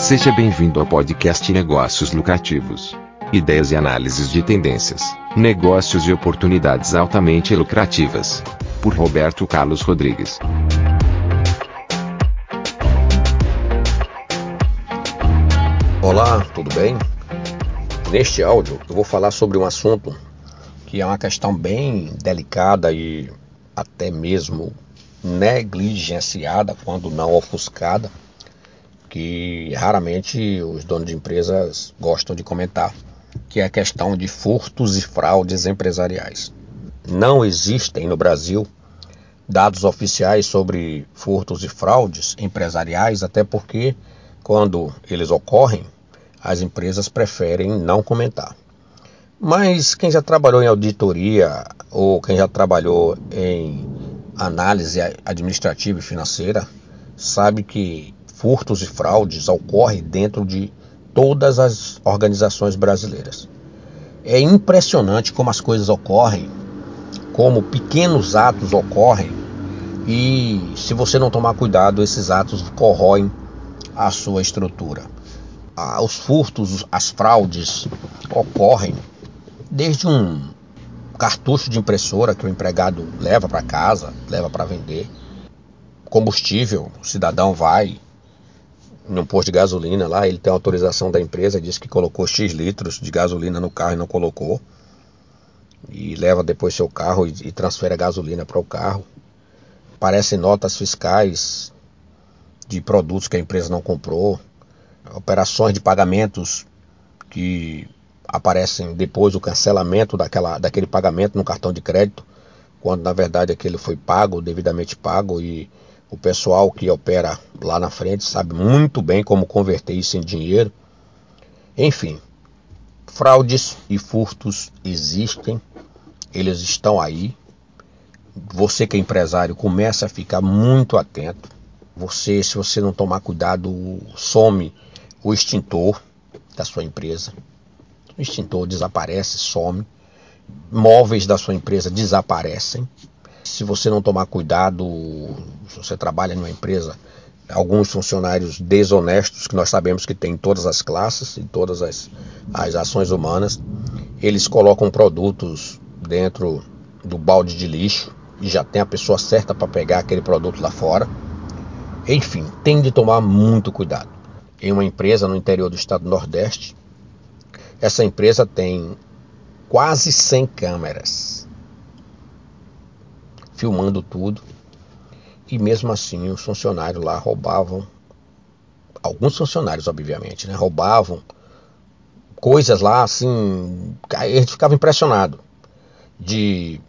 Seja bem-vindo ao podcast Negócios Lucrativos. Ideias e análises de tendências, negócios e oportunidades altamente lucrativas. Por Roberto Carlos Rodrigues. Olá, tudo bem? Neste áudio eu vou falar sobre um assunto que é uma questão bem delicada e até mesmo negligenciada, quando não ofuscada, que raramente os donos de empresas gostam de comentar, que é a questão de furtos e fraudes empresariais. Não existem no Brasil dados oficiais sobre furtos e fraudes empresariais, até porque quando eles ocorrem, as empresas preferem não comentar. Mas quem já trabalhou em auditoria ou quem já trabalhou em análise administrativa e financeira sabe que furtos e fraudes ocorrem dentro de todas as organizações brasileiras. É impressionante como as coisas ocorrem, como pequenos atos ocorrem e se você não tomar cuidado, esses atos corroem a sua estrutura. Ah, os furtos, as fraudes ocorrem desde um cartucho de impressora que o empregado leva para casa, leva para vender, combustível, o cidadão vai num posto de gasolina lá, ele tem autorização da empresa, diz que colocou X litros de gasolina no carro e não colocou. E leva depois seu carro e, e transfere a gasolina para o carro. Aparecem notas fiscais de produtos que a empresa não comprou, operações de pagamentos que aparecem depois o cancelamento daquela, daquele pagamento no cartão de crédito, quando na verdade aquele foi pago, devidamente pago, e o pessoal que opera lá na frente sabe muito bem como converter isso em dinheiro. Enfim, fraudes e furtos existem, eles estão aí. Você que é empresário começa a ficar muito atento. Você, se você não tomar cuidado, some o extintor da sua empresa o extintor desaparece, some, móveis da sua empresa desaparecem. Se você não tomar cuidado, se você trabalha numa empresa, alguns funcionários desonestos, que nós sabemos que tem em todas as classes, em todas as, as ações humanas, eles colocam produtos dentro do balde de lixo e já tem a pessoa certa para pegar aquele produto lá fora. Enfim, tem de tomar muito cuidado. Em uma empresa no interior do estado do Nordeste, essa empresa tem quase 100 câmeras filmando tudo. E mesmo assim os funcionários lá roubavam, alguns funcionários obviamente, né, roubavam coisas lá assim, a gente ficava impressionado de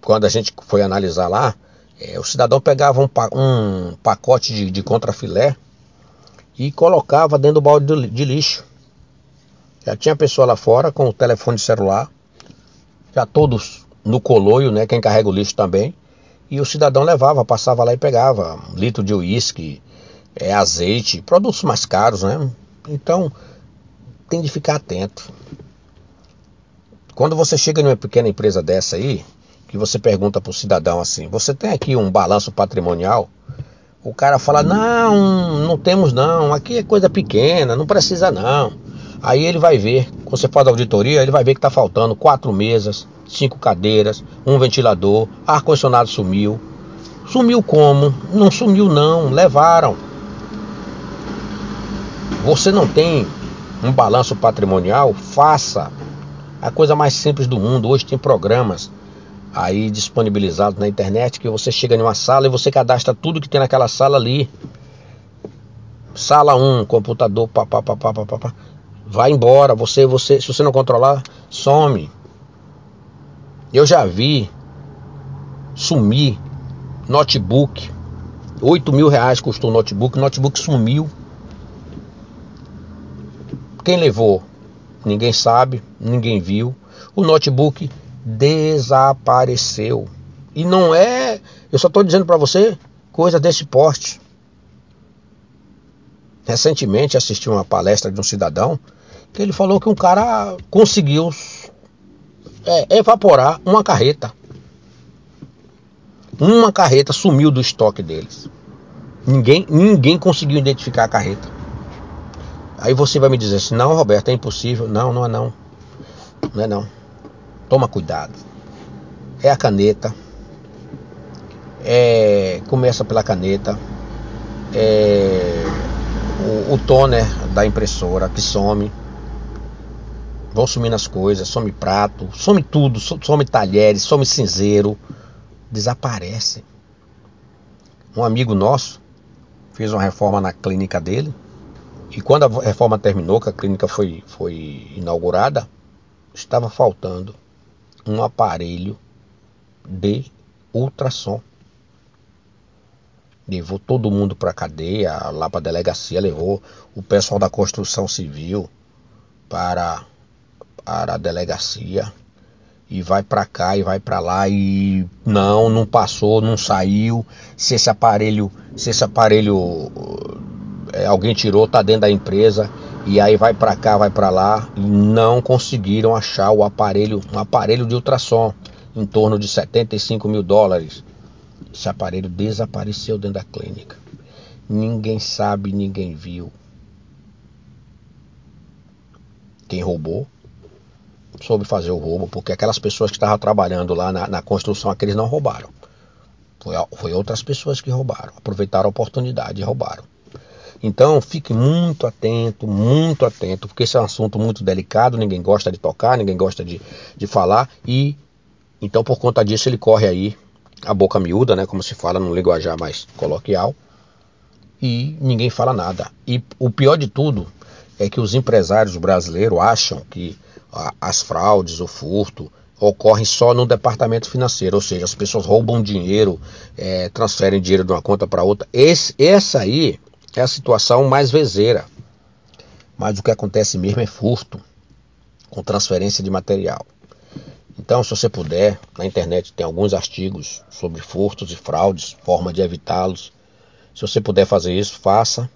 quando a gente foi analisar lá, é, o cidadão pegava um, um pacote de, de contrafilé e colocava dentro do balde de, de lixo. Já tinha pessoa lá fora com o telefone celular, já todos no coloio, né? Quem carrega o lixo também. E o cidadão levava, passava lá e pegava um litro de uísque, é, azeite, produtos mais caros, né? Então tem de ficar atento. Quando você chega numa pequena empresa dessa aí, que você pergunta para o cidadão assim: você tem aqui um balanço patrimonial? O cara fala: não, não temos não, aqui é coisa pequena, não precisa não. Aí ele vai ver, quando você faz a auditoria, ele vai ver que está faltando quatro mesas, cinco cadeiras, um ventilador, ar-condicionado sumiu. Sumiu como? Não sumiu não, levaram. Você não tem um balanço patrimonial? Faça. A coisa mais simples do mundo. Hoje tem programas aí disponibilizados na internet que você chega em uma sala e você cadastra tudo que tem naquela sala ali. Sala 1, computador, papapá, papapá vai embora, você, você, se você não controlar, some. Eu já vi sumir notebook, 8 mil reais custou o notebook, o notebook sumiu. Quem levou? Ninguém sabe, ninguém viu. O notebook desapareceu. E não é, eu só estou dizendo para você, coisa desse porte. Recentemente assisti uma palestra de um cidadão que ele falou que um cara conseguiu é, evaporar uma carreta. Uma carreta sumiu do estoque deles. Ninguém, ninguém conseguiu identificar a carreta. Aí você vai me dizer assim, não, Roberto, é impossível. Não, não é não. Não é não. Toma cuidado. É a caneta. É, começa pela caneta. É, o, o toner da impressora que some. Vão sumindo as coisas, some prato, some tudo, some talheres, some cinzeiro. Desaparece. Um amigo nosso fez uma reforma na clínica dele. E quando a reforma terminou, que a clínica foi, foi inaugurada, estava faltando um aparelho de ultrassom. Levou todo mundo para a cadeia, lá para a delegacia, levou o pessoal da construção civil para, para a delegacia e vai para cá e vai para lá e não, não passou, não saiu. Se esse aparelho, se esse aparelho é, alguém tirou, tá dentro da empresa e aí vai para cá, vai para lá e não conseguiram achar o aparelho, um aparelho de ultrassom em torno de 75 mil dólares. Esse aparelho desapareceu dentro da clínica. Ninguém sabe, ninguém viu. Quem roubou soube fazer o roubo, porque aquelas pessoas que estavam trabalhando lá na, na construção, aqueles não roubaram. Foi, foi outras pessoas que roubaram, aproveitaram a oportunidade e roubaram. Então fique muito atento, muito atento, porque esse é um assunto muito delicado, ninguém gosta de tocar, ninguém gosta de, de falar, e então por conta disso ele corre aí a boca miúda, né, como se fala no linguajar mais coloquial, e ninguém fala nada. E o pior de tudo é que os empresários brasileiros acham que as fraudes, o furto, ocorrem só no departamento financeiro, ou seja, as pessoas roubam dinheiro, é, transferem dinheiro de uma conta para outra. Esse, essa aí é a situação mais vezeira. Mas o que acontece mesmo é furto com transferência de material. Então, se você puder, na internet tem alguns artigos sobre furtos e fraudes, forma de evitá-los. Se você puder fazer isso, faça.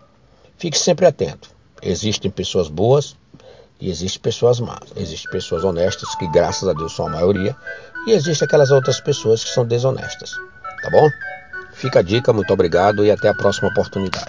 Fique sempre atento. Existem pessoas boas e existem pessoas más. Existem pessoas honestas, que graças a Deus são a maioria, e existem aquelas outras pessoas que são desonestas. Tá bom? Fica a dica, muito obrigado e até a próxima oportunidade.